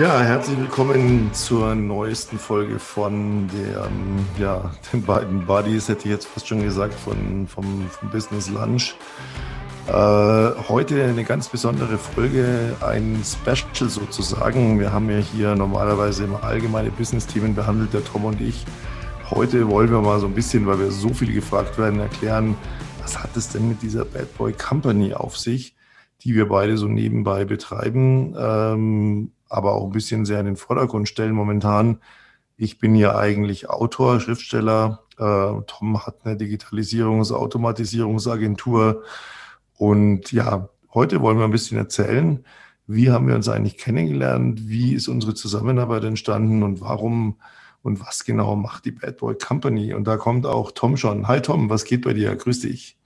Ja, herzlich willkommen zur neuesten Folge von der, ja, den beiden Buddies, hätte ich jetzt fast schon gesagt, von, vom, vom Business Lunch. Äh, heute eine ganz besondere Folge, ein Special sozusagen. Wir haben ja hier normalerweise immer allgemeine Business-Themen behandelt, der Tom und ich. Heute wollen wir mal so ein bisschen, weil wir so viel gefragt werden, erklären, was hat es denn mit dieser Bad Boy Company auf sich, die wir beide so nebenbei betreiben, ähm, aber auch ein bisschen sehr in den Vordergrund stellen momentan. Ich bin ja eigentlich Autor, Schriftsteller. Äh, Tom hat eine Digitalisierungs-, Automatisierungsagentur. Und ja, heute wollen wir ein bisschen erzählen, wie haben wir uns eigentlich kennengelernt, wie ist unsere Zusammenarbeit entstanden und warum und was genau macht die Bad Boy Company. Und da kommt auch Tom schon. Hi Tom, was geht bei dir? Grüß dich.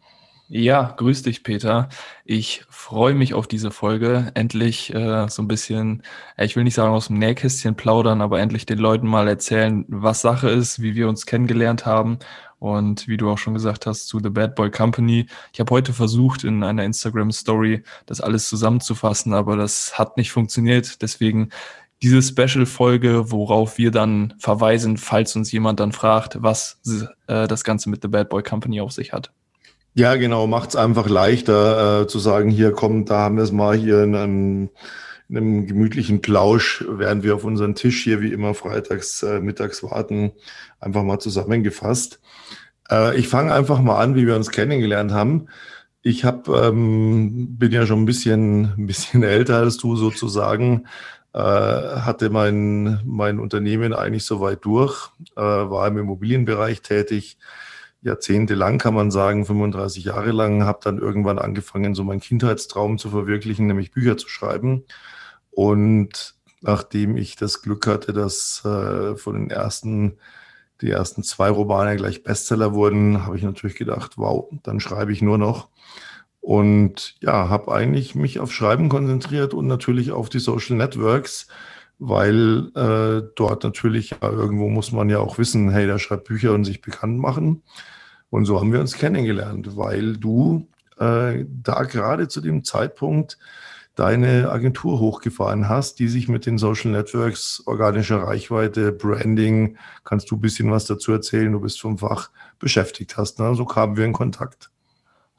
Ja, grüß dich, Peter. Ich freue mich auf diese Folge. Endlich äh, so ein bisschen, ich will nicht sagen aus dem Nähkästchen plaudern, aber endlich den Leuten mal erzählen, was Sache ist, wie wir uns kennengelernt haben und wie du auch schon gesagt hast zu The Bad Boy Company. Ich habe heute versucht, in einer Instagram Story das alles zusammenzufassen, aber das hat nicht funktioniert. Deswegen diese Special-Folge, worauf wir dann verweisen, falls uns jemand dann fragt, was äh, das Ganze mit The Bad Boy Company auf sich hat. Ja, genau, macht es einfach leichter äh, zu sagen, hier kommt, da haben wir es mal hier in einem, in einem gemütlichen Plausch, während wir auf unseren Tisch hier wie immer freitags, äh, mittags warten, einfach mal zusammengefasst. Äh, ich fange einfach mal an, wie wir uns kennengelernt haben. Ich hab, ähm, bin ja schon ein bisschen, ein bisschen älter als du sozusagen, äh, hatte mein, mein Unternehmen eigentlich soweit durch, äh, war im Immobilienbereich tätig, jahrzehntelang kann man sagen, 35 Jahre lang, habe dann irgendwann angefangen, so meinen Kindheitstraum zu verwirklichen, nämlich Bücher zu schreiben. Und nachdem ich das Glück hatte, dass äh, von den ersten, die ersten zwei Romane gleich Bestseller wurden, habe ich natürlich gedacht, wow, dann schreibe ich nur noch. Und ja, habe eigentlich mich auf Schreiben konzentriert und natürlich auf die Social Networks weil äh, dort natürlich ja, irgendwo muss man ja auch wissen, hey, der schreibt Bücher und sich bekannt machen. Und so haben wir uns kennengelernt, weil du äh, da gerade zu dem Zeitpunkt deine Agentur hochgefahren hast, die sich mit den Social Networks, organischer Reichweite, Branding, kannst du ein bisschen was dazu erzählen, du bist vom Fach beschäftigt hast. Ne? So kamen wir in Kontakt.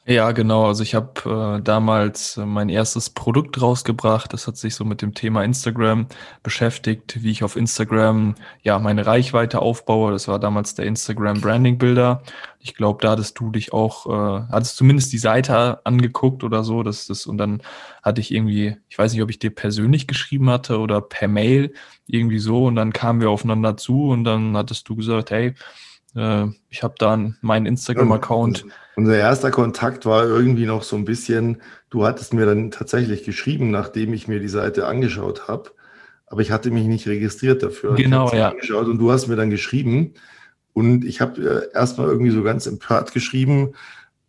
Ja, genau. Also ich habe äh, damals äh, mein erstes Produkt rausgebracht. Das hat sich so mit dem Thema Instagram beschäftigt, wie ich auf Instagram ja meine Reichweite aufbaue. Das war damals der Instagram Branding Builder. Ich glaube, da hattest du dich auch, äh, hattest zumindest die Seite angeguckt oder so. Das, das, und dann hatte ich irgendwie, ich weiß nicht, ob ich dir persönlich geschrieben hatte oder per Mail, irgendwie so. Und dann kamen wir aufeinander zu und dann hattest du gesagt, hey, äh, ich habe dann meinen Instagram-Account. Unser erster Kontakt war irgendwie noch so ein bisschen, du hattest mir dann tatsächlich geschrieben, nachdem ich mir die Seite angeschaut habe, aber ich hatte mich nicht registriert dafür. Genau, ja. Angeschaut und du hast mir dann geschrieben und ich habe äh, erstmal irgendwie so ganz empört geschrieben,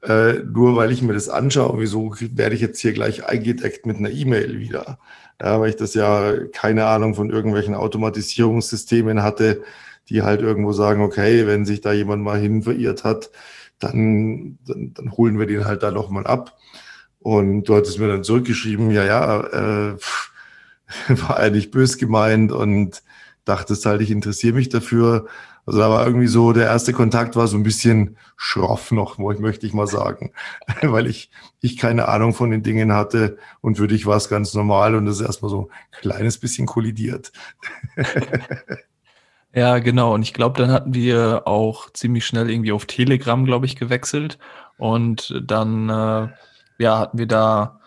äh, nur weil ich mir das anschaue, wieso werde ich jetzt hier gleich eingedeckt mit einer E-Mail wieder? Ja, weil ich das ja keine Ahnung von irgendwelchen Automatisierungssystemen hatte, die halt irgendwo sagen, okay, wenn sich da jemand mal hin verirrt hat, dann, dann, dann holen wir den halt da nochmal ab. Und du hattest mir dann zurückgeschrieben, ja, ja, äh, war eigentlich bös gemeint und dachtest halt, ich interessiere mich dafür. Also da war irgendwie so, der erste Kontakt war so ein bisschen schroff noch, möchte ich mal sagen, weil ich, ich keine Ahnung von den Dingen hatte und für dich war es ganz normal und das ist erstmal so ein kleines bisschen kollidiert. Ja, genau. Und ich glaube, dann hatten wir auch ziemlich schnell irgendwie auf Telegram, glaube ich, gewechselt. Und dann, äh, ja, hatten wir da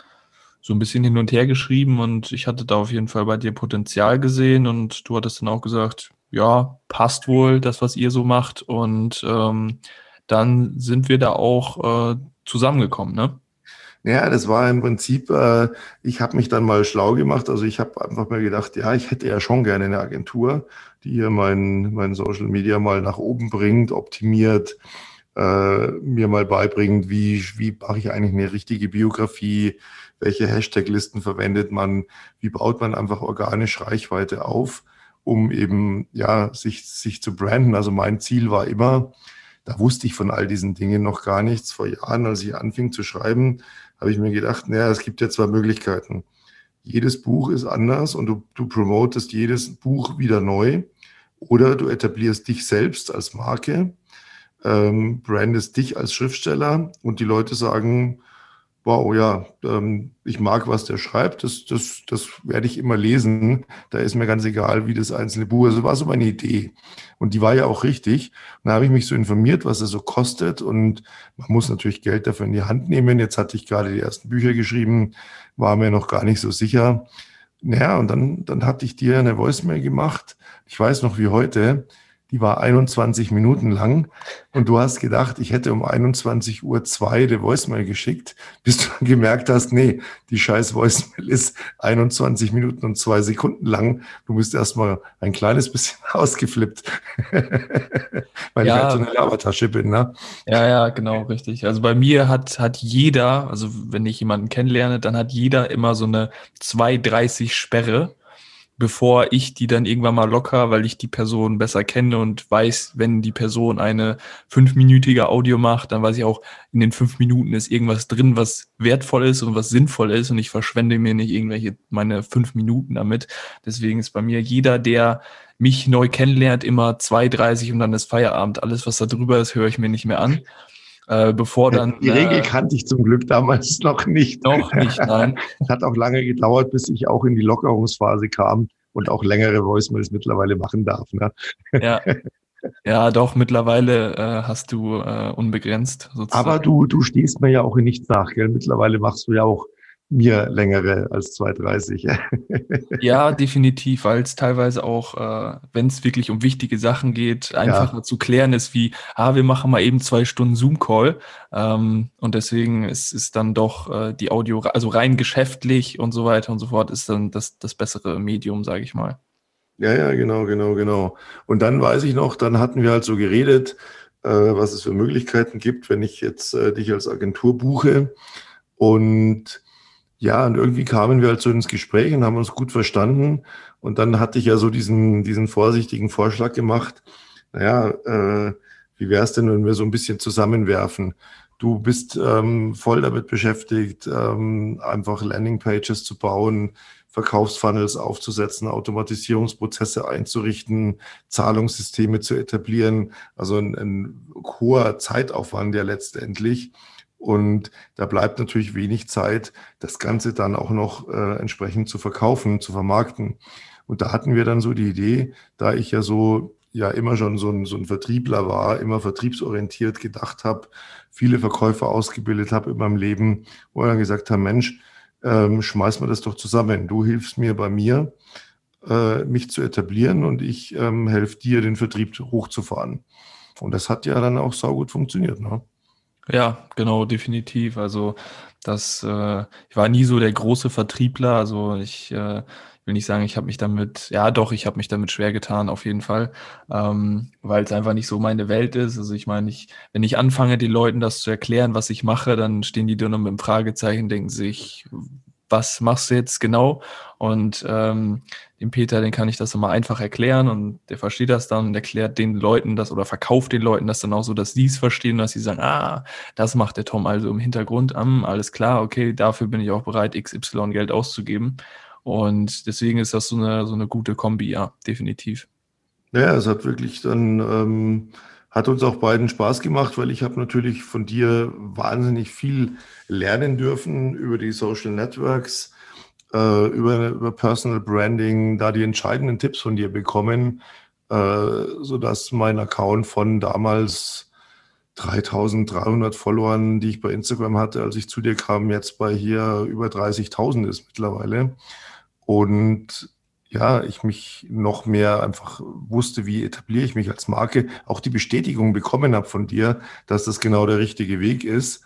so ein bisschen hin und her geschrieben und ich hatte da auf jeden Fall bei dir Potenzial gesehen und du hattest dann auch gesagt, ja, passt wohl das, was ihr so macht. Und ähm, dann sind wir da auch äh, zusammengekommen, ne? Ja, das war im Prinzip, äh, ich habe mich dann mal schlau gemacht. Also ich habe einfach mal gedacht, ja, ich hätte ja schon gerne eine Agentur, die hier mein, mein Social Media mal nach oben bringt, optimiert, äh, mir mal beibringt, wie, wie mache ich eigentlich eine richtige Biografie, welche Hashtag-Listen verwendet man, wie baut man einfach organisch Reichweite auf, um eben ja sich, sich zu branden. Also mein Ziel war immer, da wusste ich von all diesen Dingen noch gar nichts. Vor Jahren, als ich anfing zu schreiben, habe ich mir gedacht, naja, es gibt ja zwei Möglichkeiten. jedes Buch ist anders und du, du promotest jedes Buch wieder neu. Oder du etablierst dich selbst als Marke, ähm, brandest dich als Schriftsteller und die Leute sagen, wow, ja, ähm, ich mag, was der schreibt, das, das, das werde ich immer lesen. Da ist mir ganz egal, wie das einzelne Buch ist. Das war so meine Idee. Und die war ja auch richtig. Und da habe ich mich so informiert, was es so kostet. Und man muss natürlich Geld dafür in die Hand nehmen. Jetzt hatte ich gerade die ersten Bücher geschrieben, war mir noch gar nicht so sicher. Naja, und dann, dann hatte ich dir eine Voicemail gemacht. Ich weiß noch wie heute die war 21 Minuten lang und du hast gedacht, ich hätte um 21 Uhr zwei die Voicemail geschickt, bis du gemerkt hast, nee, die scheiß Voicemail ist 21 Minuten und zwei Sekunden lang. Du bist erstmal ein kleines bisschen ausgeflippt, weil ja, ich halt so eine Labertasche bin, ne? Ja, ja, genau, richtig. Also bei mir hat, hat jeder, also wenn ich jemanden kennenlerne, dann hat jeder immer so eine 2,30 Sperre bevor ich die dann irgendwann mal locker, weil ich die Person besser kenne und weiß, wenn die Person eine fünfminütige Audio macht, dann weiß ich auch, in den fünf Minuten ist irgendwas drin, was wertvoll ist und was sinnvoll ist und ich verschwende mir nicht irgendwelche meine fünf Minuten damit. Deswegen ist bei mir jeder, der mich neu kennenlernt, immer 2,30 und dann ist Feierabend. Alles, was da drüber ist, höre ich mir nicht mehr an. Äh, bevor dann. Die Regel äh, kannte ich zum Glück damals noch nicht. Noch nicht, nein. Hat auch lange gedauert, bis ich auch in die Lockerungsphase kam und auch längere Voicemails mittlerweile machen darf. Ne? Ja. Ja, doch, mittlerweile äh, hast du äh, unbegrenzt sozusagen. Aber du, du stehst mir ja auch in nichts nach, gell? Mittlerweile machst du ja auch mir längere als 2,30. ja, definitiv, weil es teilweise auch, äh, wenn es wirklich um wichtige Sachen geht, einfacher ja. zu klären ist, wie, ah, wir machen mal eben zwei Stunden Zoom-Call. Ähm, und deswegen ist, ist dann doch äh, die Audio, also rein geschäftlich und so weiter und so fort, ist dann das, das bessere Medium, sage ich mal. Ja, ja, genau, genau, genau. Und dann weiß ich noch, dann hatten wir halt so geredet, äh, was es für Möglichkeiten gibt, wenn ich jetzt äh, dich als Agentur buche. Und ja, und irgendwie kamen wir halt so ins Gespräch und haben uns gut verstanden. Und dann hatte ich ja so diesen, diesen vorsichtigen Vorschlag gemacht. Naja, äh, wie wäre es denn, wenn wir so ein bisschen zusammenwerfen? Du bist ähm, voll damit beschäftigt, ähm, einfach Landingpages zu bauen, Verkaufsfunnels aufzusetzen, Automatisierungsprozesse einzurichten, Zahlungssysteme zu etablieren. Also ein, ein hoher Zeitaufwand ja letztendlich. Und da bleibt natürlich wenig Zeit, das Ganze dann auch noch äh, entsprechend zu verkaufen, zu vermarkten. Und da hatten wir dann so die Idee, da ich ja so ja immer schon so ein, so ein Vertriebler war, immer vertriebsorientiert gedacht habe, viele Verkäufer ausgebildet habe in meinem Leben, wo wir dann gesagt haben, Mensch, ähm, schmeiß mal das doch zusammen. Du hilfst mir bei mir, äh, mich zu etablieren und ich ähm, helfe dir, den Vertrieb hochzufahren. Und das hat ja dann auch saugut funktioniert. Ne? Ja, genau, definitiv. Also das, äh, ich war nie so der große Vertriebler. Also ich äh, will nicht sagen, ich habe mich damit, ja doch, ich habe mich damit schwer getan, auf jeden Fall, ähm, weil es einfach nicht so meine Welt ist. Also ich meine, ich, wenn ich anfange, den Leuten das zu erklären, was ich mache, dann stehen die dann mit dem Fragezeichen, denken sich, was machst du jetzt genau? Und ähm, dem Peter, den kann ich das immer einfach erklären und der versteht das dann und erklärt den Leuten das oder verkauft den Leuten das dann auch so, dass sie es verstehen, dass sie sagen, ah, das macht der Tom also im Hintergrund, um, alles klar, okay, dafür bin ich auch bereit, XY Geld auszugeben. Und deswegen ist das so eine, so eine gute Kombi, ja, definitiv. Ja, es hat wirklich dann ähm, hat uns auch beiden Spaß gemacht, weil ich habe natürlich von dir wahnsinnig viel lernen dürfen über die Social Networks, äh, über, über Personal Branding, da die entscheidenden Tipps von dir bekommen, äh, sodass mein Account von damals 3300 Followern, die ich bei Instagram hatte, als ich zu dir kam, jetzt bei hier über 30.000 ist mittlerweile. Und ja, ich mich noch mehr einfach wusste, wie etabliere ich mich als Marke, auch die Bestätigung bekommen habe von dir, dass das genau der richtige Weg ist.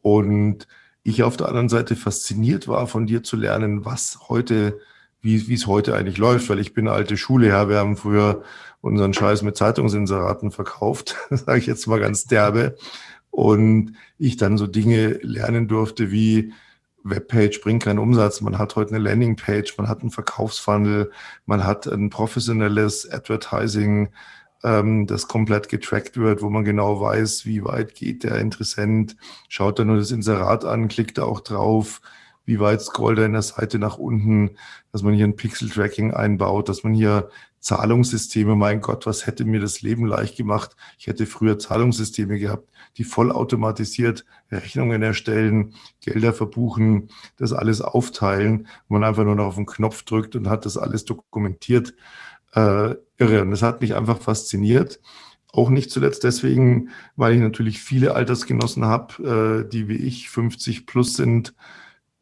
Und ich auf der anderen Seite fasziniert war, von dir zu lernen, was heute, wie, wie es heute eigentlich läuft, weil ich bin alte Schule, ja, wir haben früher unseren Scheiß mit Zeitungsinseraten verkauft, sage ich jetzt mal ganz derbe. Und ich dann so Dinge lernen durfte wie, Webpage bringt keinen Umsatz. Man hat heute eine Landingpage, man hat einen Verkaufsfunnel, man hat ein professionelles Advertising, ähm, das komplett getrackt wird, wo man genau weiß, wie weit geht der Interessent, schaut er nur das Inserat an, klickt er auch drauf, wie weit scrollt er in der Seite nach unten, dass man hier ein Pixel-Tracking einbaut, dass man hier Zahlungssysteme, mein Gott, was hätte mir das Leben leicht gemacht? Ich hätte früher Zahlungssysteme gehabt, die vollautomatisiert Rechnungen erstellen, Gelder verbuchen, das alles aufteilen, man einfach nur noch auf den Knopf drückt und hat das alles dokumentiert. Äh, irre. Und das hat mich einfach fasziniert. Auch nicht zuletzt deswegen, weil ich natürlich viele Altersgenossen habe, äh, die wie ich 50 plus sind,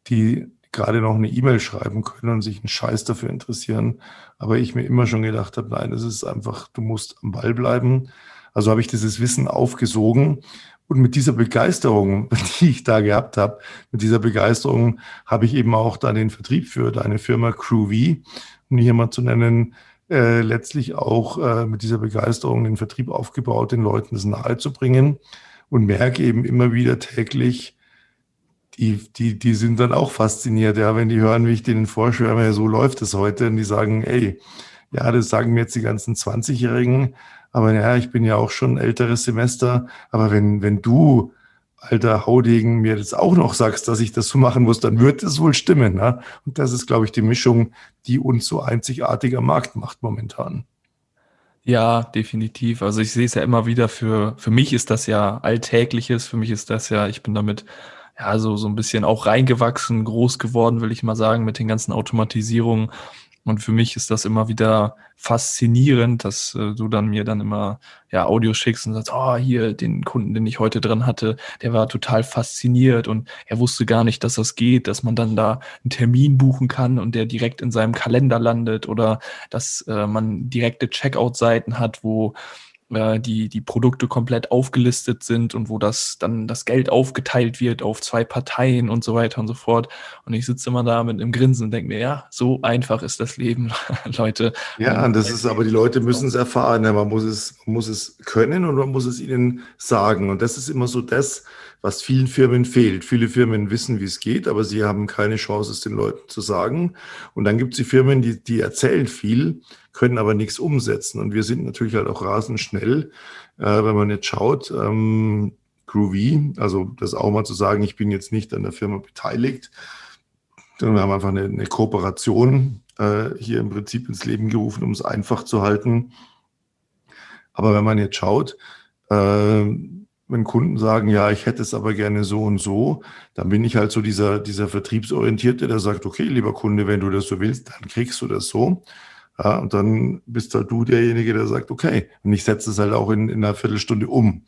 die gerade noch eine E-Mail schreiben können und sich einen Scheiß dafür interessieren. Aber ich mir immer schon gedacht habe, nein, es ist einfach, du musst am Ball bleiben. Also habe ich dieses Wissen aufgesogen. Und mit dieser Begeisterung, die ich da gehabt habe, mit dieser Begeisterung habe ich eben auch dann den Vertrieb für deine Firma CrewV, um hier mal zu nennen, äh, letztlich auch äh, mit dieser Begeisterung den Vertrieb aufgebaut, den Leuten das nahezubringen und merke eben immer wieder täglich, die, die, die sind dann auch fasziniert, ja, wenn die hören, wie ich denen vorschwärme, so läuft es heute und die sagen, ey, ja, das sagen mir jetzt die ganzen 20-Jährigen, aber ja, ich bin ja auch schon älteres Semester, aber wenn, wenn du, alter Haudegen, mir das auch noch sagst, dass ich das so machen muss, dann wird es wohl stimmen. Ne? Und das ist, glaube ich, die Mischung, die uns so einzigartiger Markt macht momentan. Ja, definitiv. Also ich sehe es ja immer wieder für, für mich ist das ja Alltägliches, für mich ist das ja, ich bin damit ja, so, so ein bisschen auch reingewachsen, groß geworden, will ich mal sagen, mit den ganzen Automatisierungen. Und für mich ist das immer wieder faszinierend, dass äh, du dann mir dann immer ja Audio schickst und sagst, oh, hier den Kunden, den ich heute dran hatte, der war total fasziniert und er wusste gar nicht, dass das geht, dass man dann da einen Termin buchen kann und der direkt in seinem Kalender landet oder dass äh, man direkte Checkout-Seiten hat, wo äh, die, die Produkte komplett aufgelistet sind und wo das dann das Geld aufgeteilt wird auf zwei Parteien und so weiter und so fort. Und ich sitze immer da mit einem Grinsen und denke mir, ja, so einfach ist das Leben, Leute. Ja, und das ist, aber die Leute müssen es erfahren. Ja, man muss es, man muss es können und man muss es ihnen sagen. Und das ist immer so das, was vielen Firmen fehlt. Viele Firmen wissen, wie es geht, aber sie haben keine Chance, es den Leuten zu sagen. Und dann gibt es die Firmen, die, die erzählen viel, können aber nichts umsetzen. Und wir sind natürlich halt auch rasend schnell, äh, wenn man jetzt schaut, ähm, Groovy, also das auch mal zu sagen, ich bin jetzt nicht an der Firma beteiligt, sondern wir haben einfach eine, eine Kooperation äh, hier im Prinzip ins Leben gerufen, um es einfach zu halten. Aber wenn man jetzt schaut, äh, wenn Kunden sagen, ja, ich hätte es aber gerne so und so, dann bin ich halt so dieser, dieser Vertriebsorientierte, der sagt, okay, lieber Kunde, wenn du das so willst, dann kriegst du das so. Ja, und dann bist halt du derjenige, der sagt, okay, und ich setze es halt auch in, in einer Viertelstunde um.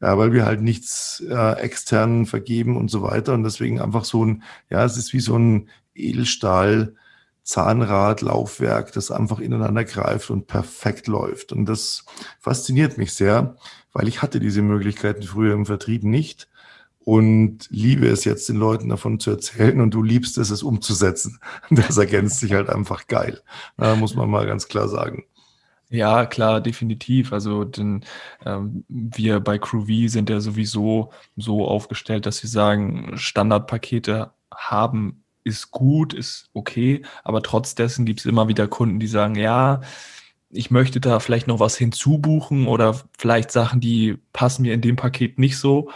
Ja, weil wir halt nichts äh, extern vergeben und so weiter. Und deswegen einfach so ein, ja, es ist wie so ein Edelstahl, Zahnrad, Laufwerk, das einfach ineinander greift und perfekt läuft. Und das fasziniert mich sehr, weil ich hatte diese Möglichkeiten früher im Vertrieb nicht und liebe es jetzt den Leuten davon zu erzählen und du liebst es, es umzusetzen. Das ergänzt sich halt einfach geil. Da muss man mal ganz klar sagen. Ja, klar, definitiv. Also denn, ähm, wir bei CrewV sind ja sowieso so aufgestellt, dass wir sagen, Standardpakete haben ist gut, ist okay, aber trotz dessen gibt es immer wieder Kunden, die sagen, ja, ich möchte da vielleicht noch was hinzubuchen oder vielleicht Sachen, die passen mir in dem Paket nicht so.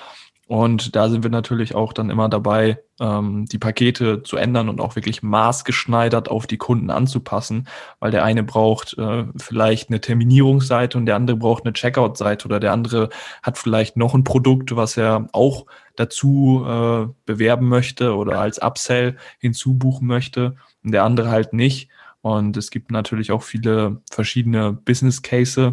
Und da sind wir natürlich auch dann immer dabei, ähm, die Pakete zu ändern und auch wirklich maßgeschneidert auf die Kunden anzupassen, weil der eine braucht äh, vielleicht eine Terminierungsseite und der andere braucht eine Checkout-Seite oder der andere hat vielleicht noch ein Produkt, was er auch dazu äh, bewerben möchte oder als Upsell hinzubuchen möchte und der andere halt nicht. Und es gibt natürlich auch viele verschiedene Business Cases.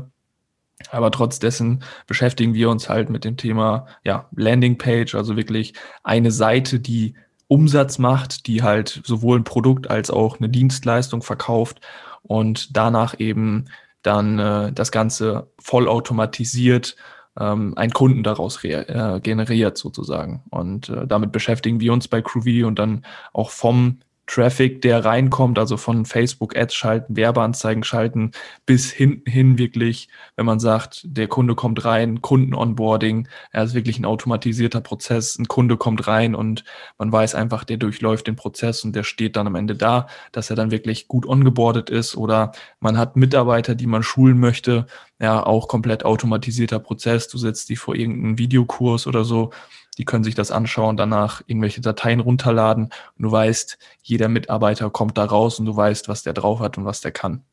Aber trotz dessen beschäftigen wir uns halt mit dem Thema ja, Landingpage, also wirklich eine Seite, die Umsatz macht, die halt sowohl ein Produkt als auch eine Dienstleistung verkauft und danach eben dann äh, das Ganze vollautomatisiert ähm, einen Kunden daraus äh, generiert sozusagen. Und äh, damit beschäftigen wir uns bei CrewV und dann auch vom Traffic, der reinkommt, also von Facebook Ads schalten, Werbeanzeigen schalten, bis hinten hin wirklich, wenn man sagt, der Kunde kommt rein, Kunden-Onboarding, er ist wirklich ein automatisierter Prozess, ein Kunde kommt rein und man weiß einfach, der durchläuft den Prozess und der steht dann am Ende da, dass er dann wirklich gut ongeboardet ist oder man hat Mitarbeiter, die man schulen möchte, ja, auch komplett automatisierter Prozess. Du setzt die vor irgendeinen Videokurs oder so. Die können sich das anschauen, danach irgendwelche Dateien runterladen. Und du weißt, jeder Mitarbeiter kommt da raus und du weißt, was der drauf hat und was der kann.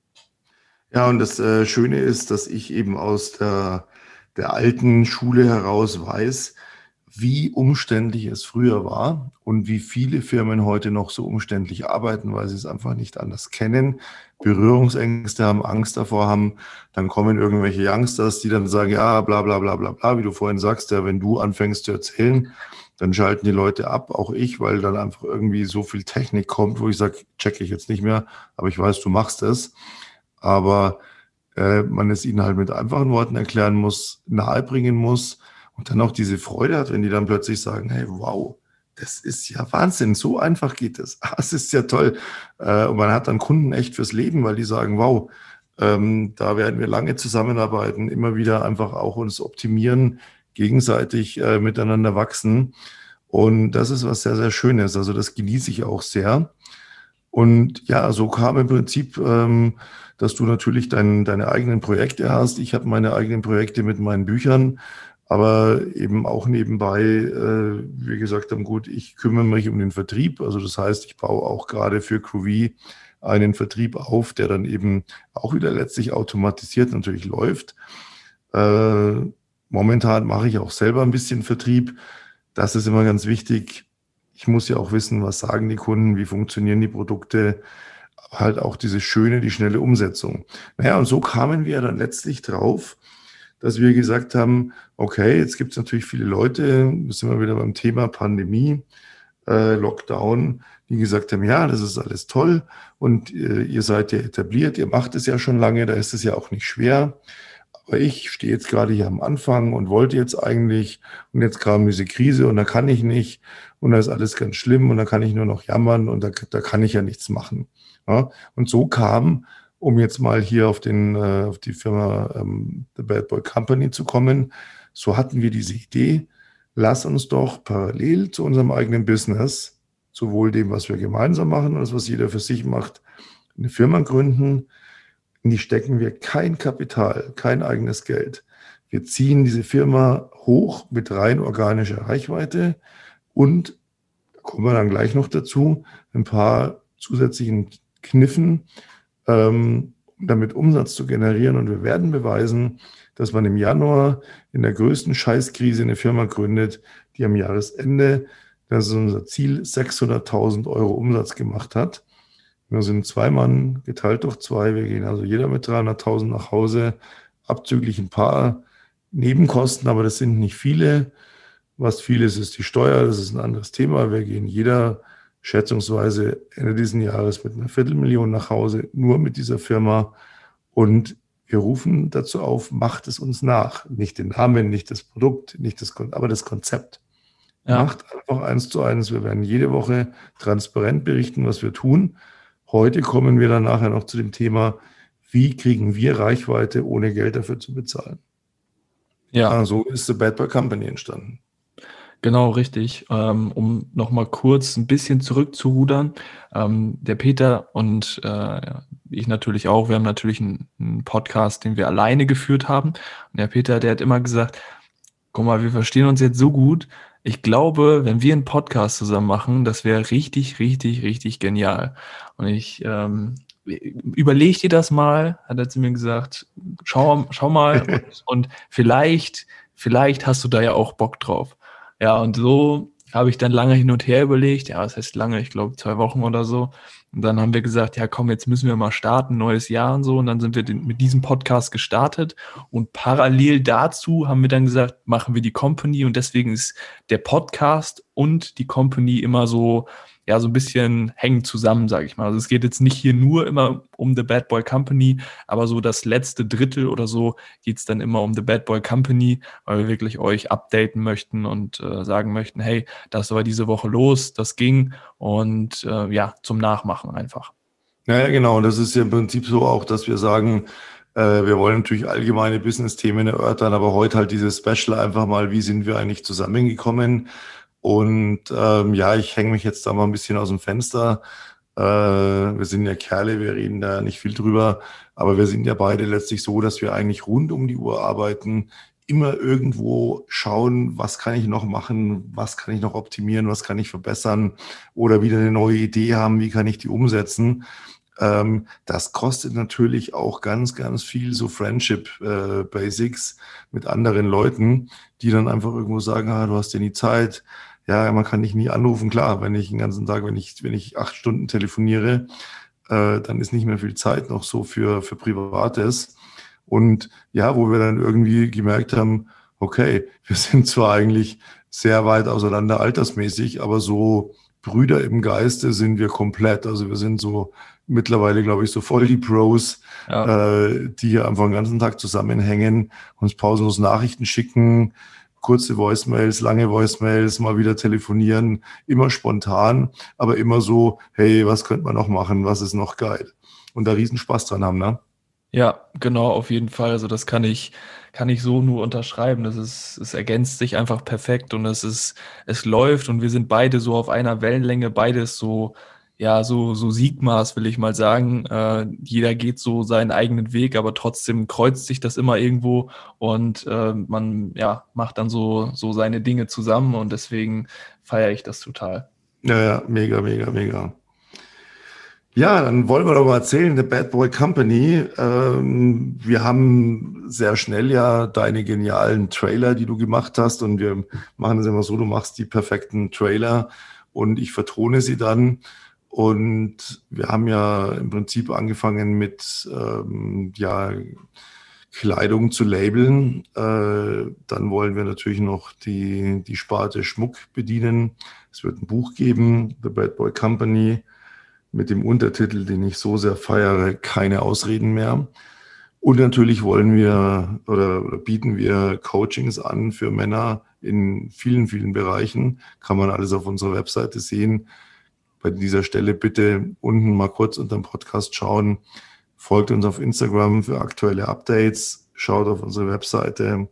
Ja, und das äh, Schöne ist, dass ich eben aus der, der alten Schule heraus weiß, wie umständlich es früher war und wie viele Firmen heute noch so umständlich arbeiten, weil sie es einfach nicht anders kennen, Berührungsängste haben, Angst davor haben, dann kommen irgendwelche Youngsters, die dann sagen, ja, bla bla bla bla bla, wie du vorhin sagst, ja, wenn du anfängst zu erzählen, dann schalten die Leute ab, auch ich, weil dann einfach irgendwie so viel Technik kommt, wo ich sage, checke ich jetzt nicht mehr, aber ich weiß, du machst es. Aber äh, man es ihnen halt mit einfachen Worten erklären muss, nahebringen muss, und dann auch diese Freude hat, wenn die dann plötzlich sagen, hey, wow, das ist ja Wahnsinn, so einfach geht es. Das ist ja toll. Äh, und man hat dann Kunden echt fürs Leben, weil die sagen, wow, ähm, da werden wir lange zusammenarbeiten, immer wieder einfach auch uns optimieren, gegenseitig äh, miteinander wachsen. Und das ist was sehr, sehr Schönes. Also das genieße ich auch sehr. Und ja, so kam im Prinzip, ähm, dass du natürlich dein, deine eigenen Projekte hast. Ich habe meine eigenen Projekte mit meinen Büchern aber eben auch nebenbei, äh, wie gesagt haben, gut, ich kümmere mich um den Vertrieb. Also das heißt, ich baue auch gerade für Groovy einen Vertrieb auf, der dann eben auch wieder letztlich automatisiert natürlich läuft. Äh, momentan mache ich auch selber ein bisschen Vertrieb. Das ist immer ganz wichtig. Ich muss ja auch wissen, was sagen die Kunden, wie funktionieren die Produkte, halt auch diese schöne, die schnelle Umsetzung. Naja, und so kamen wir dann letztlich drauf, dass wir gesagt haben, okay, jetzt gibt es natürlich viele Leute, sind wir wieder beim Thema Pandemie, äh, Lockdown, die gesagt haben, ja, das ist alles toll und äh, ihr seid ja etabliert, ihr macht es ja schon lange, da ist es ja auch nicht schwer. Aber ich stehe jetzt gerade hier am Anfang und wollte jetzt eigentlich und jetzt kam diese Krise und da kann ich nicht und da ist alles ganz schlimm und da kann ich nur noch jammern und da, da kann ich ja nichts machen. Ja? Und so kam um jetzt mal hier auf, den, äh, auf die Firma ähm, The Bad Boy Company zu kommen, so hatten wir diese Idee, lass uns doch parallel zu unserem eigenen Business, sowohl dem, was wir gemeinsam machen, als was jeder für sich macht, eine Firma gründen. In die stecken wir kein Kapital, kein eigenes Geld. Wir ziehen diese Firma hoch mit rein organischer Reichweite und da kommen wir dann gleich noch dazu, ein paar zusätzlichen Kniffen, ähm, damit Umsatz zu generieren. Und wir werden beweisen, dass man im Januar in der größten Scheißkrise eine Firma gründet, die am Jahresende, das ist unser Ziel, 600.000 Euro Umsatz gemacht hat. Wir sind zwei Mann geteilt durch zwei. Wir gehen also jeder mit 300.000 nach Hause, abzüglich ein paar Nebenkosten, aber das sind nicht viele. Was viel ist, ist die Steuer. Das ist ein anderes Thema. Wir gehen jeder schätzungsweise Ende dieses Jahres mit einer Viertelmillion nach Hause, nur mit dieser Firma. Und wir rufen dazu auf, macht es uns nach. Nicht den Namen, nicht das Produkt, nicht das, aber das Konzept. Ja. Macht einfach eins zu eins. Wir werden jede Woche transparent berichten, was wir tun. Heute kommen wir dann nachher noch zu dem Thema, wie kriegen wir Reichweite, ohne Geld dafür zu bezahlen. Ja. Ah, so ist The Bad Boy Company entstanden. Genau, richtig. Ähm, um nochmal kurz ein bisschen zurückzurudern. Ähm, der Peter und äh, ich natürlich auch, wir haben natürlich einen, einen, Podcast, den wir alleine geführt haben. Und der Peter, der hat immer gesagt, guck mal, wir verstehen uns jetzt so gut. Ich glaube, wenn wir einen Podcast zusammen machen, das wäre richtig, richtig, richtig genial. Und ich ähm, überleg dir das mal, hat er zu mir gesagt, schau, schau mal und, und vielleicht, vielleicht hast du da ja auch Bock drauf. Ja, und so habe ich dann lange hin und her überlegt. Ja, was heißt lange? Ich glaube zwei Wochen oder so. Und dann haben wir gesagt, ja komm, jetzt müssen wir mal starten, neues Jahr und so. Und dann sind wir mit diesem Podcast gestartet. Und parallel dazu haben wir dann gesagt, machen wir die Company. Und deswegen ist der Podcast und die Company immer so ja so ein bisschen hängen zusammen, sage ich mal. Also es geht jetzt nicht hier nur immer um The Bad Boy Company, aber so das letzte Drittel oder so geht es dann immer um The Bad Boy Company, weil wir wirklich euch updaten möchten und äh, sagen möchten, hey, das war diese Woche los, das ging und äh, ja, zum Nachmachen einfach. Naja, genau. Und das ist ja im Prinzip so auch, dass wir sagen, äh, wir wollen natürlich allgemeine Business-Themen erörtern, aber heute halt dieses Special einfach mal, wie sind wir eigentlich zusammengekommen? Und ähm, ja, ich hänge mich jetzt da mal ein bisschen aus dem Fenster. Äh, wir sind ja Kerle, wir reden da nicht viel drüber, aber wir sind ja beide letztlich so, dass wir eigentlich rund um die Uhr arbeiten, immer irgendwo schauen, was kann ich noch machen, was kann ich noch optimieren, was kann ich verbessern oder wieder eine neue Idee haben, wie kann ich die umsetzen. Ähm, das kostet natürlich auch ganz, ganz viel so Friendship äh, Basics mit anderen Leuten, die dann einfach irgendwo sagen, ah, du hast ja nie Zeit, ja, man kann dich nie anrufen. Klar, wenn ich den ganzen Tag, wenn ich, wenn ich acht Stunden telefoniere, äh, dann ist nicht mehr viel Zeit noch so für, für Privates. Und ja, wo wir dann irgendwie gemerkt haben, okay, wir sind zwar eigentlich sehr weit auseinander altersmäßig, aber so Brüder im Geiste sind wir komplett. Also wir sind so mittlerweile, glaube ich, so voll die Pros, ja. äh, die hier einfach den ganzen Tag zusammenhängen, uns pausenlos Nachrichten schicken, kurze Voicemails, lange Voicemails, mal wieder telefonieren, immer spontan, aber immer so, hey, was könnte man noch machen, was ist noch geil? Und da riesen Spaß dran haben, ne? Ja, genau, auf jeden Fall. Also das kann ich, kann ich so nur unterschreiben. Das ist, es ergänzt sich einfach perfekt und es ist, es läuft und wir sind beide so auf einer Wellenlänge, beides so ja, so, so Sigmas, will ich mal sagen. Äh, jeder geht so seinen eigenen Weg, aber trotzdem kreuzt sich das immer irgendwo und äh, man ja, macht dann so, so seine Dinge zusammen und deswegen feiere ich das total. Ja, ja, mega, mega, mega. Ja, dann wollen wir doch mal erzählen, The Bad Boy Company. Ähm, wir haben sehr schnell ja deine genialen Trailer, die du gemacht hast und wir machen es immer so, du machst die perfekten Trailer und ich vertone sie dann und wir haben ja im Prinzip angefangen mit ähm, ja, Kleidung zu labeln. Äh, dann wollen wir natürlich noch die, die Sparte Schmuck bedienen. Es wird ein Buch geben, The Bad Boy Company, mit dem Untertitel, den ich so sehr feiere, keine Ausreden mehr. Und natürlich wollen wir oder, oder bieten wir Coachings an für Männer in vielen, vielen Bereichen. Kann man alles auf unserer Webseite sehen bei dieser Stelle bitte unten mal kurz unter dem Podcast schauen. Folgt uns auf Instagram für aktuelle Updates. Schaut auf unsere Webseite.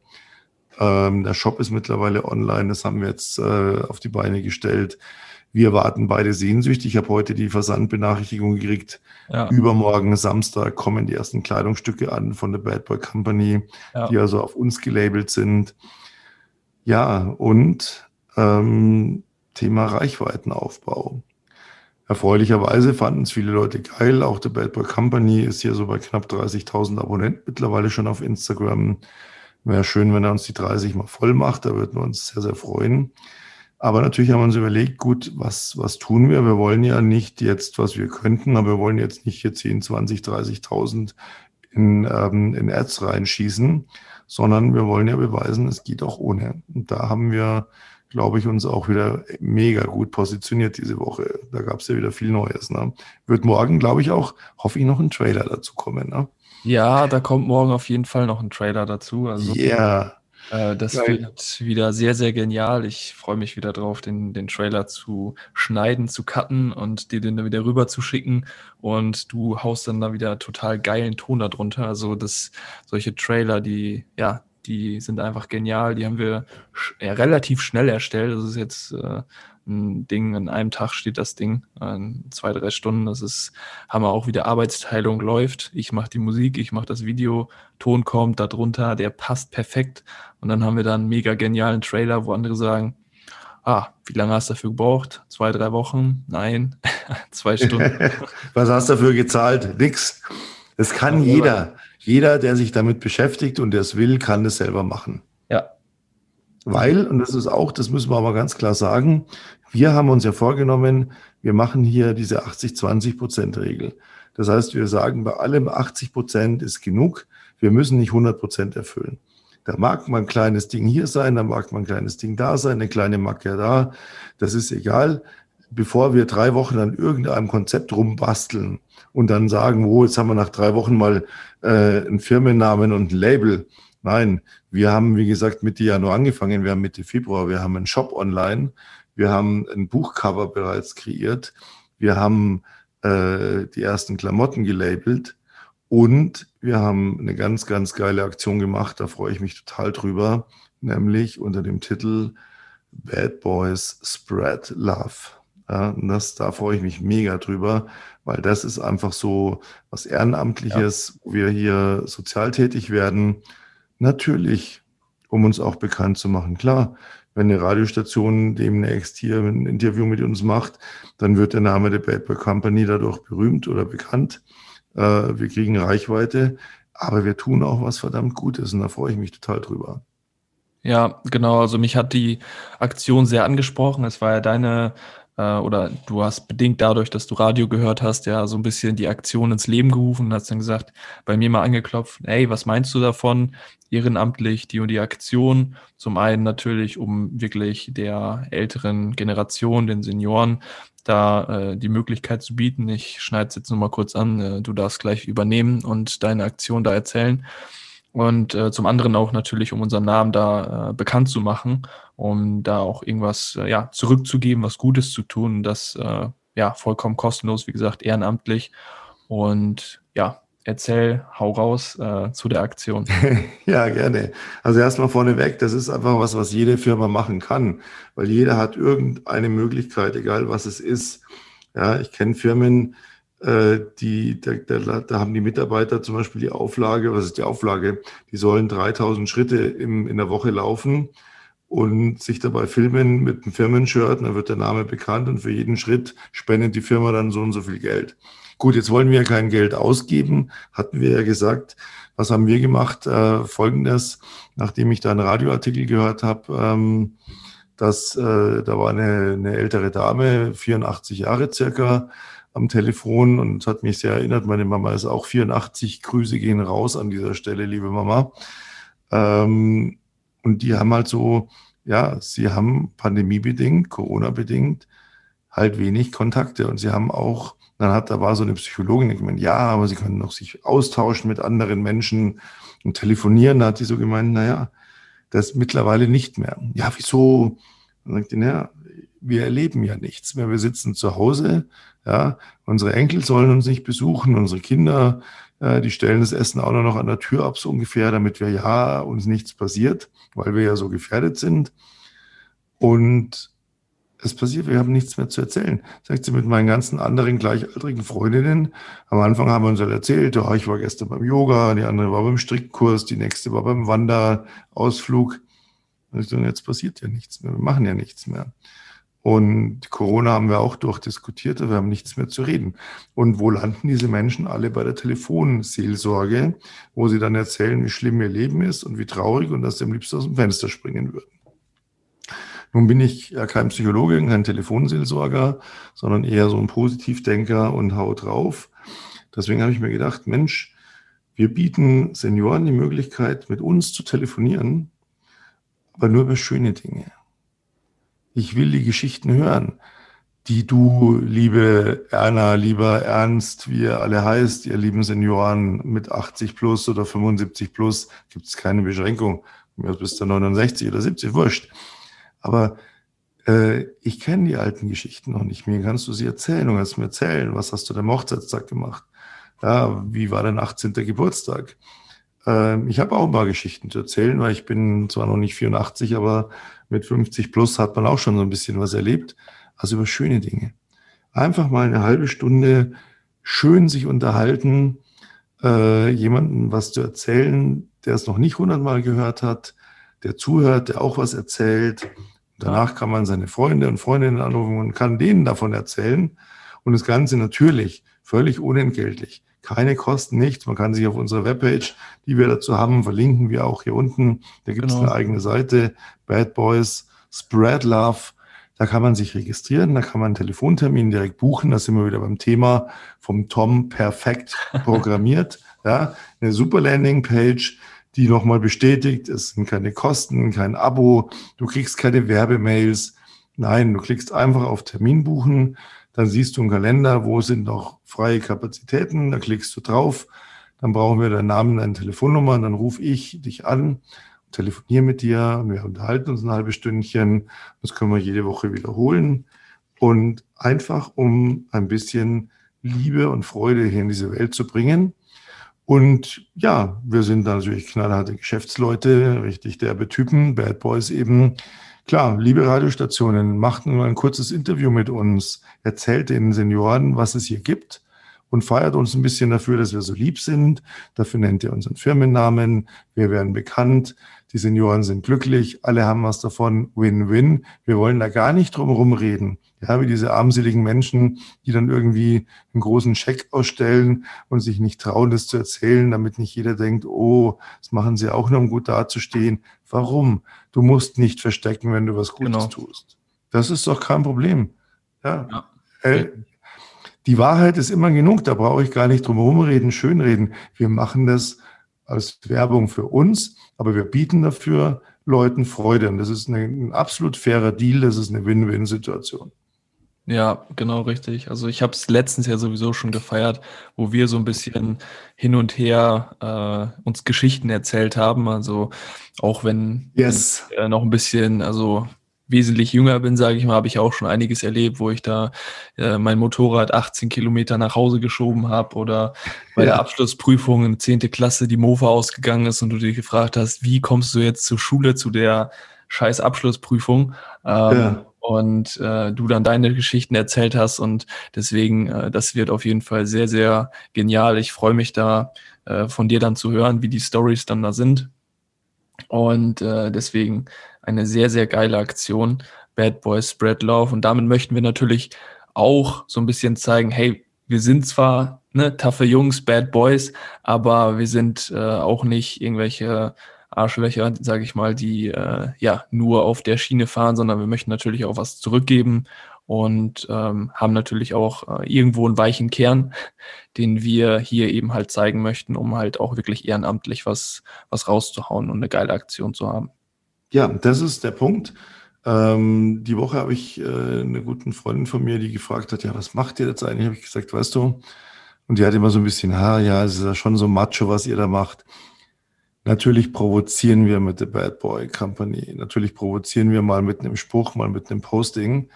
Ähm, der Shop ist mittlerweile online. Das haben wir jetzt äh, auf die Beine gestellt. Wir warten beide sehnsüchtig. Ich habe heute die Versandbenachrichtigung gekriegt. Ja. Übermorgen, Samstag, kommen die ersten Kleidungsstücke an von der Bad Boy Company, ja. die also auf uns gelabelt sind. Ja, und ähm, Thema Reichweitenaufbau. Erfreulicherweise fanden es viele Leute geil. Auch der Bad Boy Company ist hier so bei knapp 30.000 Abonnenten mittlerweile schon auf Instagram. Wäre schön, wenn er uns die 30 mal voll macht. Da würden wir uns sehr, sehr freuen. Aber natürlich haben wir uns überlegt, gut, was, was tun wir? Wir wollen ja nicht jetzt, was wir könnten, aber wir wollen jetzt nicht hier 10, 20, 30.000 in, ähm, in Ads reinschießen, sondern wir wollen ja beweisen, es geht auch ohne. Und da haben wir glaube ich, uns auch wieder mega gut positioniert diese Woche. Da gab es ja wieder viel Neues. Ne? Wird morgen, glaube ich, auch, hoffe ich, noch ein Trailer dazu kommen. Ne? Ja, da kommt morgen auf jeden Fall noch ein Trailer dazu. Also, yeah. Äh, das Geil. wird wieder sehr, sehr genial. Ich freue mich wieder drauf, den, den Trailer zu schneiden, zu cutten und dir den dann wieder rüber zu schicken. Und du haust dann da wieder total geilen Ton darunter. Also das, solche Trailer, die, ja, die sind einfach genial. Die haben wir ja, relativ schnell erstellt. Das ist jetzt äh, ein Ding, in einem Tag steht das Ding, in zwei, drei Stunden. Das ist, haben wir auch wieder Arbeitsteilung läuft. Ich mache die Musik, ich mache das Video, Ton kommt darunter, der passt perfekt. Und dann haben wir da einen mega genialen Trailer, wo andere sagen, ah, wie lange hast du dafür gebraucht? Zwei, drei Wochen? Nein, zwei Stunden. Was hast du dafür gezahlt? Nix. Das kann jeder. Jeder, der sich damit beschäftigt und der es will, kann das selber machen. Ja. Weil, und das ist auch, das müssen wir aber ganz klar sagen, wir haben uns ja vorgenommen, wir machen hier diese 80-20-Prozent-Regel. Das heißt, wir sagen, bei allem 80 Prozent ist genug. Wir müssen nicht 100 Prozent erfüllen. Da mag man ein kleines Ding hier sein, da mag man ein kleines Ding da sein, eine kleine Macke da. Das ist egal. Bevor wir drei Wochen an irgendeinem Konzept rumbasteln, und dann sagen, oh, jetzt haben wir nach drei Wochen mal äh, einen Firmennamen und ein Label. Nein, wir haben, wie gesagt, Mitte Januar angefangen, wir haben Mitte Februar, wir haben einen Shop online, wir haben ein Buchcover bereits kreiert, wir haben äh, die ersten Klamotten gelabelt und wir haben eine ganz, ganz geile Aktion gemacht, da freue ich mich total drüber, nämlich unter dem Titel Bad Boys Spread Love. Ja, und das, da freue ich mich mega drüber, weil das ist einfach so was Ehrenamtliches, ja. wo wir hier sozial tätig werden. Natürlich, um uns auch bekannt zu machen. Klar, wenn eine Radiostation demnächst hier ein Interview mit uns macht, dann wird der Name der Bad Boy Company dadurch berühmt oder bekannt. Äh, wir kriegen Reichweite, aber wir tun auch was verdammt Gutes und da freue ich mich total drüber. Ja, genau. Also mich hat die Aktion sehr angesprochen. Es war ja deine äh, oder du hast bedingt dadurch, dass du Radio gehört hast, ja so ein bisschen die Aktion ins Leben gerufen und hast dann gesagt, bei mir mal angeklopft, hey, was meinst du davon? Ehrenamtlich die und die Aktion. Zum einen natürlich, um wirklich der älteren Generation, den Senioren, da äh, die Möglichkeit zu bieten. Ich schneide es jetzt nochmal kurz an, äh, du darfst gleich übernehmen und deine Aktion da erzählen. Und äh, zum anderen auch natürlich, um unseren Namen da äh, bekannt zu machen, um da auch irgendwas äh, ja, zurückzugeben, was Gutes zu tun. Das äh, ja vollkommen kostenlos, wie gesagt, ehrenamtlich. Und ja, erzähl, hau raus äh, zu der Aktion. ja, gerne. Also erstmal vorneweg, das ist einfach was, was jede Firma machen kann, weil jeder hat irgendeine Möglichkeit, egal was es ist. Ja, ich kenne Firmen, die, da, da, da, haben die Mitarbeiter zum Beispiel die Auflage, was ist die Auflage? Die sollen 3000 Schritte im, in der Woche laufen und sich dabei filmen mit einem Firmenshirt, dann wird der Name bekannt und für jeden Schritt spendet die Firma dann so und so viel Geld. Gut, jetzt wollen wir kein Geld ausgeben, hatten wir ja gesagt. Was haben wir gemacht? Äh, Folgendes, nachdem ich da einen Radioartikel gehört habe, ähm, dass äh, da war eine, eine ältere Dame, 84 Jahre circa, am Telefon und hat mich sehr erinnert. Meine Mama ist auch 84. Grüße gehen raus an dieser Stelle, liebe Mama. Ähm, und die haben halt so, ja, sie haben pandemiebedingt, Corona-bedingt halt wenig Kontakte und sie haben auch, dann hat, da war so eine Psychologin, die gemeint, ja, aber sie können noch sich austauschen mit anderen Menschen und telefonieren. Da hat sie so gemeint, naja, das mittlerweile nicht mehr. Ja, wieso? Dann sagt die, naja, wir erleben ja nichts mehr. Wir sitzen zu Hause, ja, unsere Enkel sollen uns nicht besuchen, unsere Kinder, äh, die stellen das Essen auch nur noch an der Tür ab, so ungefähr, damit wir ja uns nichts passiert, weil wir ja so gefährdet sind. Und es passiert, wir haben nichts mehr zu erzählen. Sagt sie mit meinen ganzen anderen gleichaltrigen Freundinnen. Am Anfang haben wir uns halt erzählt, oh, ich war gestern beim Yoga, die andere war beim Strickkurs, die nächste war beim Wanderausflug. Und jetzt passiert ja nichts mehr, wir machen ja nichts mehr. Und Corona haben wir auch durchdiskutiert, wir haben nichts mehr zu reden. Und wo landen diese Menschen alle bei der Telefonseelsorge, wo sie dann erzählen, wie schlimm ihr Leben ist und wie traurig und dass sie am liebsten aus dem Fenster springen würden. Nun bin ich ja kein Psychologe, kein Telefonseelsorger, sondern eher so ein Positivdenker und hau drauf. Deswegen habe ich mir gedacht, Mensch, wir bieten Senioren die Möglichkeit, mit uns zu telefonieren, aber nur über schöne Dinge. Ich will die Geschichten hören, die du, liebe Erna, lieber Ernst, wie ihr alle heißt, ihr lieben Senioren mit 80 plus oder 75 plus, gibt es keine Beschränkung. Mir bist du 69 oder 70, wurscht. Aber äh, ich kenne die alten Geschichten noch nicht. Mir kannst du sie erzählen. Du kannst mir erzählen, was hast du am Hochzeitstag gemacht? Ja, wie war dein 18. Geburtstag? Äh, ich habe auch ein paar Geschichten zu erzählen, weil ich bin zwar noch nicht 84, aber mit 50 plus hat man auch schon so ein bisschen was erlebt. Also über schöne Dinge. Einfach mal eine halbe Stunde schön sich unterhalten, äh, jemanden was zu erzählen, der es noch nicht hundertmal gehört hat, der zuhört, der auch was erzählt. Danach kann man seine Freunde und Freundinnen anrufen und kann denen davon erzählen. Und das Ganze natürlich völlig unentgeltlich. Keine Kosten, nichts. Man kann sich auf unserer Webpage, die wir dazu haben, verlinken wir auch hier unten. Da gibt es genau. eine eigene Seite, Bad Boys Spread Love. Da kann man sich registrieren, da kann man einen Telefontermin direkt buchen. Da sind wir wieder beim Thema vom Tom perfekt programmiert. ja, eine super Landingpage, die nochmal bestätigt, es sind keine Kosten, kein Abo, du kriegst keine Werbemails. Nein, du klickst einfach auf Termin buchen dann siehst du einen Kalender, wo sind noch freie Kapazitäten, da klickst du drauf, dann brauchen wir deinen Namen, deine Telefonnummer, dann rufe ich dich an, telefoniere mit dir, wir unterhalten uns ein halbes Stündchen, das können wir jede Woche wiederholen. Und einfach um ein bisschen Liebe und Freude hier in diese Welt zu bringen. Und ja, wir sind da natürlich knallharte Geschäftsleute, richtig derbe Typen, Bad Boys eben, Klar, liebe Radiostationen, macht nur ein kurzes Interview mit uns, erzählt den Senioren, was es hier gibt und feiert uns ein bisschen dafür, dass wir so lieb sind. Dafür nennt ihr unseren Firmennamen. Wir werden bekannt. Die Senioren sind glücklich. Alle haben was davon. Win-win. Wir wollen da gar nicht drum herum reden. Ja, wie diese armseligen Menschen, die dann irgendwie einen großen Scheck ausstellen und sich nicht trauen, das zu erzählen, damit nicht jeder denkt, oh, das machen sie auch nur, um gut dazustehen. Warum? Du musst nicht verstecken, wenn du was Gutes genau. tust. Das ist doch kein Problem. Ja. ja. Äh, die Wahrheit ist immer genug, da brauche ich gar nicht drum herum reden, schönreden. Wir machen das als Werbung für uns, aber wir bieten dafür Leuten Freude. Und das ist eine, ein absolut fairer Deal, das ist eine Win-Win-Situation. Ja, genau richtig. Also ich habe es letztens ja sowieso schon gefeiert, wo wir so ein bisschen hin und her äh, uns Geschichten erzählt haben. Also auch wenn yes. äh, noch ein bisschen, also wesentlich jünger bin, sage ich mal, habe ich auch schon einiges erlebt, wo ich da äh, mein Motorrad 18 Kilometer nach Hause geschoben habe oder bei ja. der Abschlussprüfung in 10. Klasse die Mofa ausgegangen ist und du dich gefragt hast, wie kommst du jetzt zur Schule zu der scheiß Abschlussprüfung? Ähm, ja. Und äh, du dann deine Geschichten erzählt hast und deswegen, äh, das wird auf jeden Fall sehr, sehr genial. Ich freue mich da äh, von dir dann zu hören, wie die Stories dann da sind. Und äh, deswegen eine sehr, sehr geile Aktion. Bad Boys Spread Love. Und damit möchten wir natürlich auch so ein bisschen zeigen, hey, wir sind zwar ne, taffe Jungs, Bad Boys, aber wir sind äh, auch nicht irgendwelche Arschlöcher, sage ich mal, die äh, ja nur auf der Schiene fahren, sondern wir möchten natürlich auch was zurückgeben und ähm, haben natürlich auch äh, irgendwo einen weichen Kern, den wir hier eben halt zeigen möchten, um halt auch wirklich ehrenamtlich was, was rauszuhauen und eine geile Aktion zu haben. Ja, das ist der Punkt. Ähm, die Woche habe ich äh, eine gute Freundin von mir, die gefragt hat, ja, was macht ihr jetzt eigentlich? Habe ich gesagt, weißt du, und die hat immer so ein bisschen, ha, ja, es ist ja schon so macho, was ihr da macht. Natürlich provozieren wir mit der Bad Boy Company. Natürlich provozieren wir mal mit einem Spruch, mal mit einem Posting,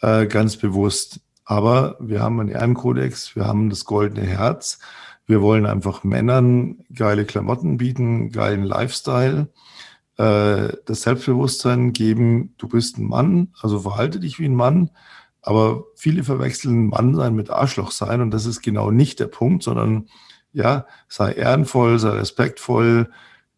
äh, ganz bewusst. Aber wir haben einen Ehrenkodex, wir haben das goldene Herz. Wir wollen einfach Männern geile Klamotten bieten, geilen Lifestyle äh, das Selbstbewusstsein geben, du bist ein Mann, also verhalte dich wie ein Mann. Aber viele verwechseln Mann sein mit Arschloch sein und das ist genau nicht der Punkt, sondern ja, sei ehrenvoll, sei respektvoll,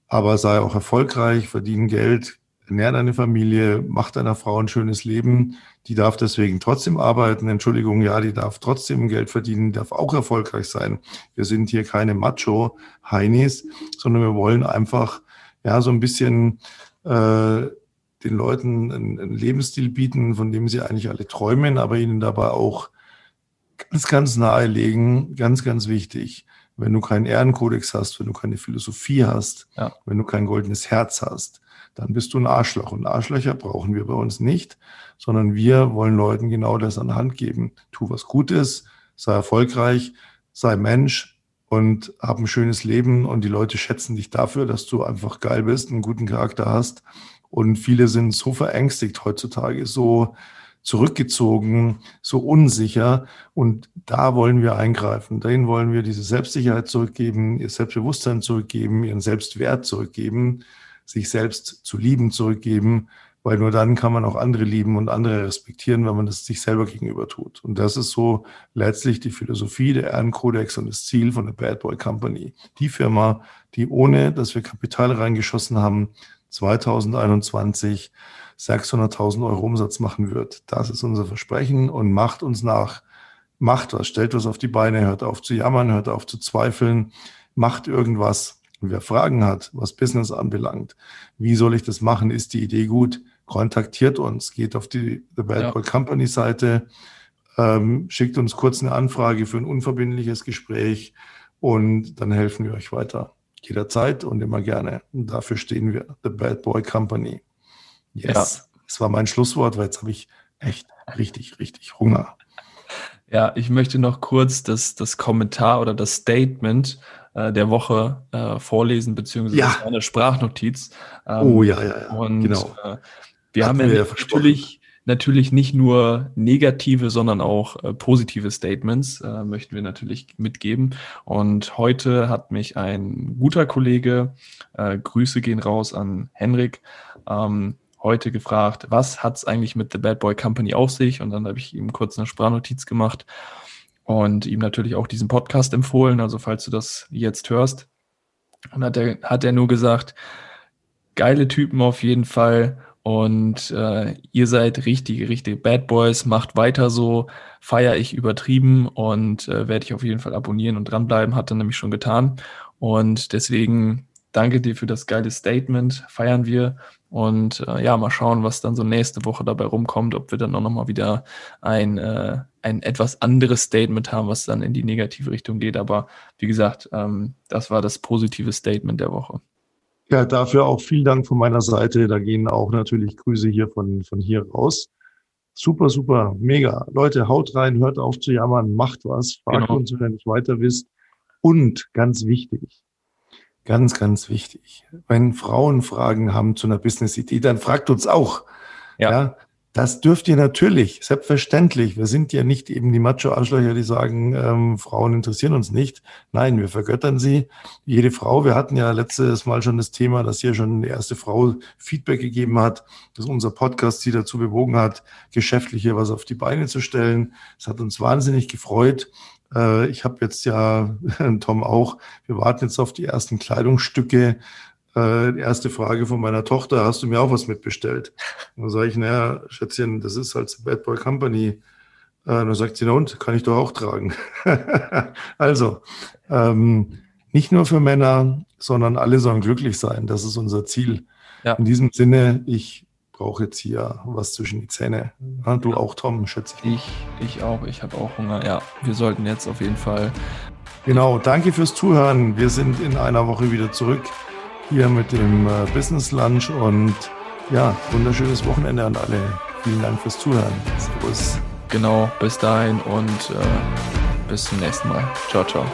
aber sei auch erfolgreich, verdiene Geld, ernähr deine Familie, mach deiner Frau ein schönes Leben. Die darf deswegen trotzdem arbeiten. Entschuldigung, ja, die darf trotzdem Geld verdienen, darf auch erfolgreich sein. Wir sind hier keine Macho-Heinis, sondern wir wollen einfach ja, so ein bisschen äh, den Leuten einen, einen Lebensstil bieten, von dem sie eigentlich alle träumen, aber ihnen dabei auch ganz, ganz nahe legen, ganz, ganz wichtig, wenn du keinen Ehrenkodex hast, wenn du keine Philosophie hast, ja. wenn du kein goldenes Herz hast, dann bist du ein Arschloch. Und Arschlöcher brauchen wir bei uns nicht, sondern wir wollen Leuten genau das an die Hand geben. Tu was Gutes, sei erfolgreich, sei Mensch, und hab ein schönes Leben und die Leute schätzen dich dafür, dass du einfach geil bist, einen guten Charakter hast. Und viele sind so verängstigt heutzutage, so zurückgezogen, so unsicher. Und da wollen wir eingreifen. Denen wollen wir diese Selbstsicherheit zurückgeben, ihr Selbstbewusstsein zurückgeben, ihren Selbstwert zurückgeben, sich selbst zu lieben zurückgeben weil nur dann kann man auch andere lieben und andere respektieren, wenn man das sich selber gegenüber tut. Und das ist so letztlich die Philosophie, der Ehrenkodex und das Ziel von der Bad Boy Company. Die Firma, die ohne, dass wir Kapital reingeschossen haben, 2021 600.000 Euro Umsatz machen wird. Das ist unser Versprechen und macht uns nach. Macht was, stellt was auf die Beine, hört auf zu jammern, hört auf zu zweifeln, macht irgendwas. Und wer Fragen hat, was Business anbelangt, wie soll ich das machen, ist die Idee gut, kontaktiert uns, geht auf die The Bad ja. Boy Company Seite, ähm, schickt uns kurz eine Anfrage für ein unverbindliches Gespräch und dann helfen wir euch weiter. Jederzeit und immer gerne. Und dafür stehen wir, The Bad Boy Company. Yes. Ja. Das war mein Schlusswort, weil jetzt habe ich echt richtig, richtig Hunger. Ja, ich möchte noch kurz das, das Kommentar oder das Statement äh, der Woche äh, vorlesen, beziehungsweise ja. eine Sprachnotiz. Ähm, oh ja, ja, ja. Und genau. äh, wir haben ja, ja natürlich, natürlich nicht nur negative, sondern auch äh, positive Statements äh, möchten wir natürlich mitgeben. Und heute hat mich ein guter Kollege, äh, Grüße gehen raus an Henrik, ähm, heute gefragt, was hat es eigentlich mit The Bad Boy Company auf sich? Und dann habe ich ihm kurz eine Sprachnotiz gemacht und ihm natürlich auch diesen Podcast empfohlen. Also falls du das jetzt hörst. Und hat er, hat er nur gesagt, geile Typen auf jeden Fall. Und äh, ihr seid richtige, richtige Bad Boys, macht weiter so, feiere ich übertrieben und äh, werde ich auf jeden Fall abonnieren und dranbleiben, hat er nämlich schon getan. Und deswegen danke dir für das geile Statement, feiern wir und äh, ja, mal schauen, was dann so nächste Woche dabei rumkommt, ob wir dann auch nochmal wieder ein, äh, ein etwas anderes Statement haben, was dann in die negative Richtung geht. Aber wie gesagt, ähm, das war das positive Statement der Woche. Ja, dafür auch vielen Dank von meiner Seite. Da gehen auch natürlich Grüße hier von, von hier raus. Super, super, mega. Leute, haut rein, hört auf zu jammern, macht was, fragt genau. uns, wenn ihr nicht weiter wisst. Und ganz wichtig, ganz, ganz wichtig, wenn Frauen Fragen haben zu einer Business-Idee, dann fragt uns auch. Ja. ja. Das dürft ihr natürlich, selbstverständlich. Wir sind ja nicht eben die Macho-Arschlöcher, die sagen, ähm, Frauen interessieren uns nicht. Nein, wir vergöttern sie. Jede Frau, wir hatten ja letztes Mal schon das Thema, dass hier schon die erste Frau Feedback gegeben hat, dass unser Podcast sie dazu bewogen hat, geschäftlich hier was auf die Beine zu stellen. Das hat uns wahnsinnig gefreut. Äh, ich habe jetzt ja, Tom auch, wir warten jetzt auf die ersten Kleidungsstücke äh, erste Frage von meiner Tochter, hast du mir auch was mitbestellt? Und dann sage ich, naja, Schätzchen, das ist halt Bad Boy Company. Äh, dann sagt sie, na und, kann ich doch auch tragen. also, ähm, nicht nur für Männer, sondern alle sollen glücklich sein. Das ist unser Ziel. Ja. In diesem Sinne, ich brauche jetzt hier was zwischen die Zähne. Du auch, Tom, schätze ich. Ich, ich auch, ich habe auch Hunger. Ja, wir sollten jetzt auf jeden Fall. Genau, danke fürs Zuhören. Wir sind in einer Woche wieder zurück hier mit dem äh, Business Lunch und ja, wunderschönes Wochenende an alle. Vielen Dank fürs Zuhören. Servus. Genau, bis dahin und äh, bis zum nächsten Mal. Ciao, ciao.